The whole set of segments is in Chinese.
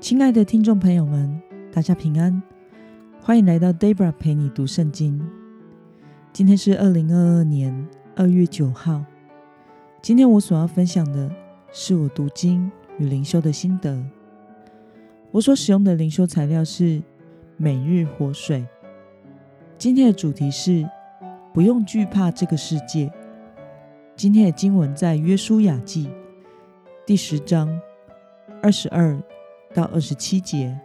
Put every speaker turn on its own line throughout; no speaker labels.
亲爱的听众朋友们，大家平安，欢迎来到 Debra 陪你读圣经。今天是二零二二年二月九号。今天我所要分享的是我读经与灵修的心得。我所使用的灵修材料是每日活水。今天的主题是不用惧怕这个世界。今天的经文在约书亚记第十章二十二。到二十七节，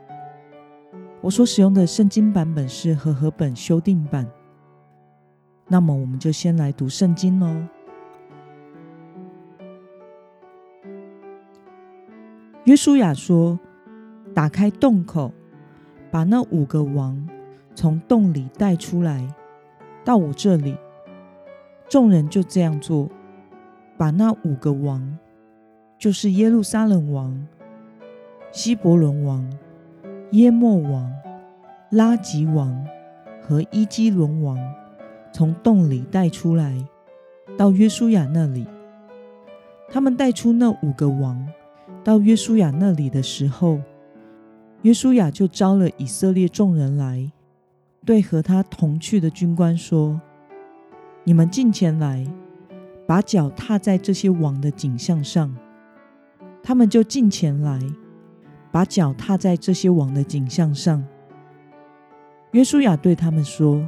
我所使用的圣经版本是和合本修订版。那么，我们就先来读圣经喽。约书亚说：“打开洞口，把那五个王从洞里带出来，到我这里。”众人就这样做，把那五个王，就是耶路撒冷王。希伯伦王、耶莫王、拉吉王和伊基伦王从洞里带出来，到约书亚那里。他们带出那五个王到约书亚那里的时候，约书亚就招了以色列众人来，对和他同去的军官说：“你们进前来，把脚踏在这些王的景象上。”他们就进前来。把脚踏在这些王的景象上。约书亚对他们说：“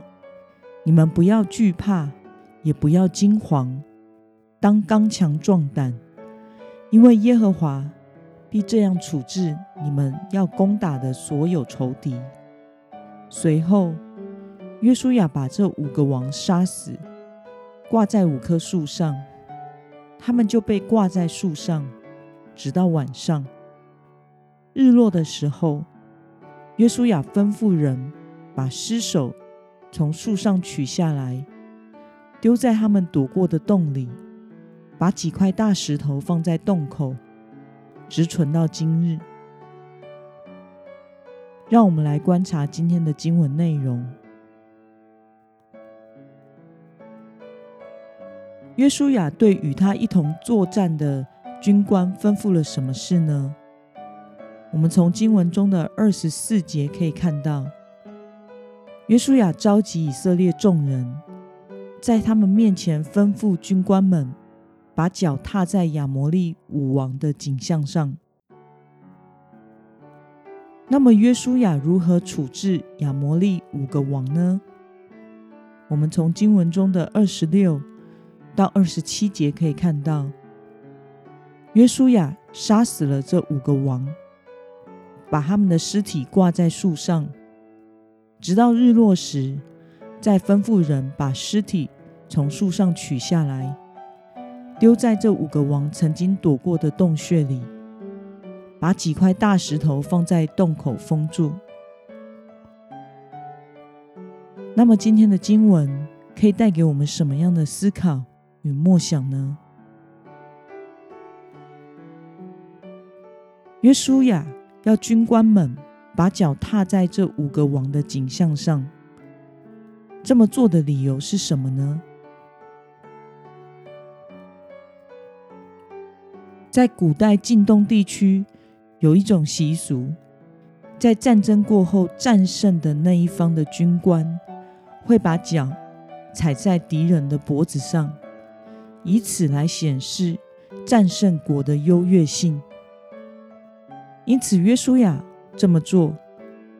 你们不要惧怕，也不要惊惶，当刚强壮胆，因为耶和华必这样处置你们要攻打的所有仇敌。”随后，约书亚把这五个王杀死，挂在五棵树上，他们就被挂在树上，直到晚上。日落的时候，约书亚吩咐人把尸首从树上取下来，丢在他们躲过的洞里，把几块大石头放在洞口，直存到今日。让我们来观察今天的经文内容。约书亚对与他一同作战的军官吩咐了什么事呢？我们从经文中的二十四节可以看到，约书亚召集以色列众人，在他们面前吩咐军官们，把脚踏在亚摩利五王的景象上。那么，约书亚如何处置亚摩利五个王呢？我们从经文中的二十六到二十七节可以看到，约书亚杀死了这五个王。把他们的尸体挂在树上，直到日落时，再吩咐人把尸体从树上取下来，丢在这五个王曾经躲过的洞穴里，把几块大石头放在洞口封住。那么，今天的经文可以带给我们什么样的思考与默想呢？约书亚。要军官们把脚踏在这五个王的景象上，这么做的理由是什么呢？在古代晋东地区，有一种习俗，在战争过后战胜的那一方的军官，会把脚踩在敌人的脖子上，以此来显示战胜国的优越性。因此，约书亚这么做，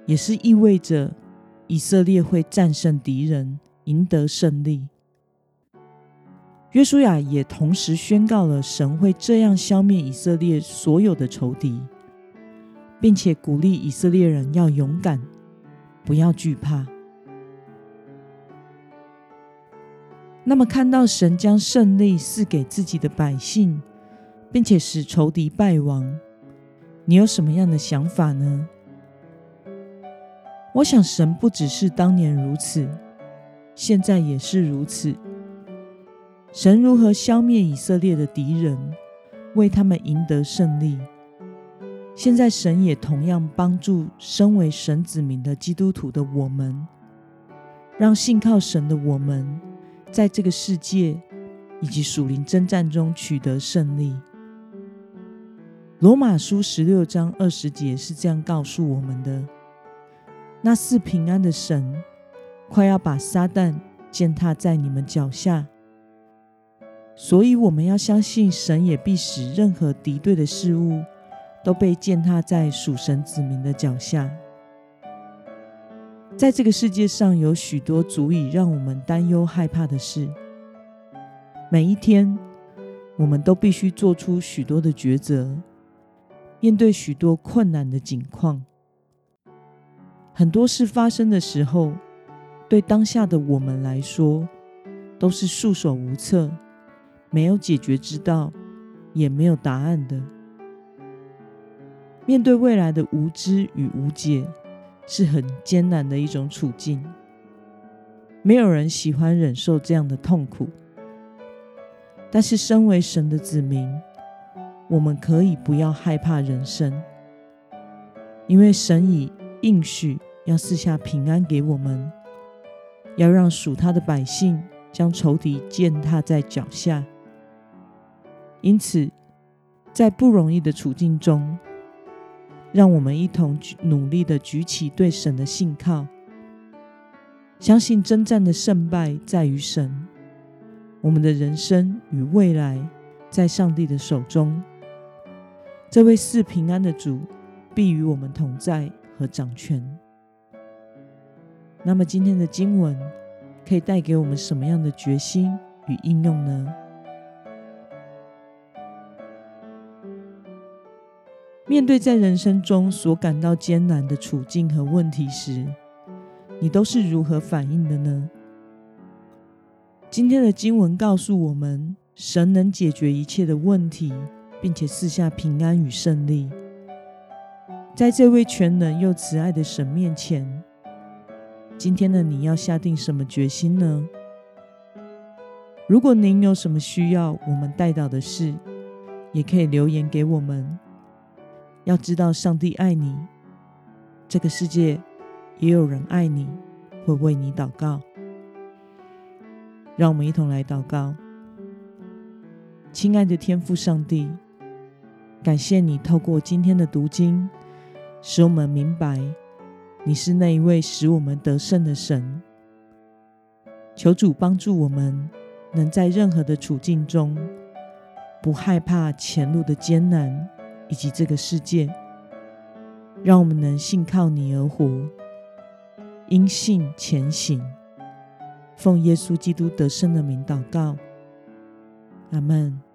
也是意味着以色列会战胜敌人，赢得胜利。约书亚也同时宣告了神会这样消灭以色列所有的仇敌，并且鼓励以色列人要勇敢，不要惧怕。那么，看到神将胜利赐给自己的百姓，并且使仇敌败亡。你有什么样的想法呢？我想，神不只是当年如此，现在也是如此。神如何消灭以色列的敌人，为他们赢得胜利？现在，神也同样帮助身为神子民的基督徒的我们，让信靠神的我们，在这个世界以及属灵征战中取得胜利。罗马书十六章二十节是这样告诉我们的：那是平安的神，快要把撒旦践踏在你们脚下。所以我们要相信，神也必使任何敌对的事物都被践踏在属神子民的脚下。在这个世界上，有许多足以让我们担忧害怕的事。每一天，我们都必须做出许多的抉择，面对许多困难的境况。很多事发生的时候，对当下的我们来说，都是束手无策。没有解决之道，也没有答案的。面对未来的无知与无解，是很艰难的一种处境。没有人喜欢忍受这样的痛苦。但是，身为神的子民，我们可以不要害怕人生，因为神已应许要赐下平安给我们，要让属他的百姓将仇敌践踏在脚下。因此，在不容易的处境中，让我们一同努力的举起对神的信靠，相信征战的胜败在于神。我们的人生与未来在上帝的手中，这位赐平安的主必与我们同在和掌权。那么，今天的经文可以带给我们什么样的决心与应用呢？面对在人生中所感到艰难的处境和问题时，你都是如何反应的呢？今天的经文告诉我们，神能解决一切的问题，并且赐下平安与胜利。在这位全能又慈爱的神面前，今天的你要下定什么决心呢？如果您有什么需要我们带到的事，也可以留言给我们。要知道，上帝爱你，这个世界也有人爱你，会为你祷告。让我们一同来祷告，亲爱的天父上帝，感谢你透过今天的读经，使我们明白你是那一位使我们得胜的神。求主帮助我们，能在任何的处境中，不害怕前路的艰难。以及这个世界，让我们能信靠你而活，因信前行，奉耶稣基督得胜的名祷告，阿门。